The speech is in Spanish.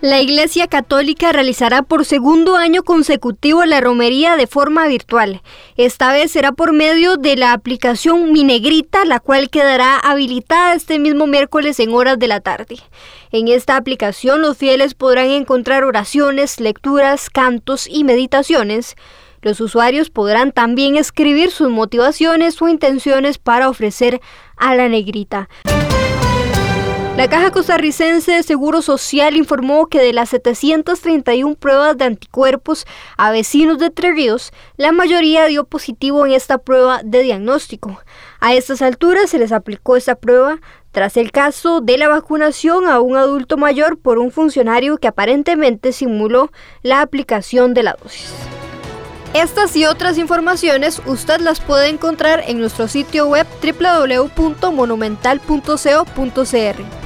La Iglesia Católica realizará por segundo año consecutivo la romería de forma virtual. Esta vez será por medio de la aplicación Minegrita, la cual quedará habilitada este mismo miércoles en horas de la tarde. En esta aplicación los fieles podrán encontrar oraciones, lecturas, cantos y meditaciones. Los usuarios podrán también escribir sus motivaciones o intenciones para ofrecer a la negrita. La Caja Costarricense de Seguro Social informó que de las 731 pruebas de anticuerpos a vecinos de Tres Ríos, la mayoría dio positivo en esta prueba de diagnóstico. A estas alturas se les aplicó esta prueba tras el caso de la vacunación a un adulto mayor por un funcionario que aparentemente simuló la aplicación de la dosis. Estas y otras informaciones usted las puede encontrar en nuestro sitio web www.monumental.co.cr.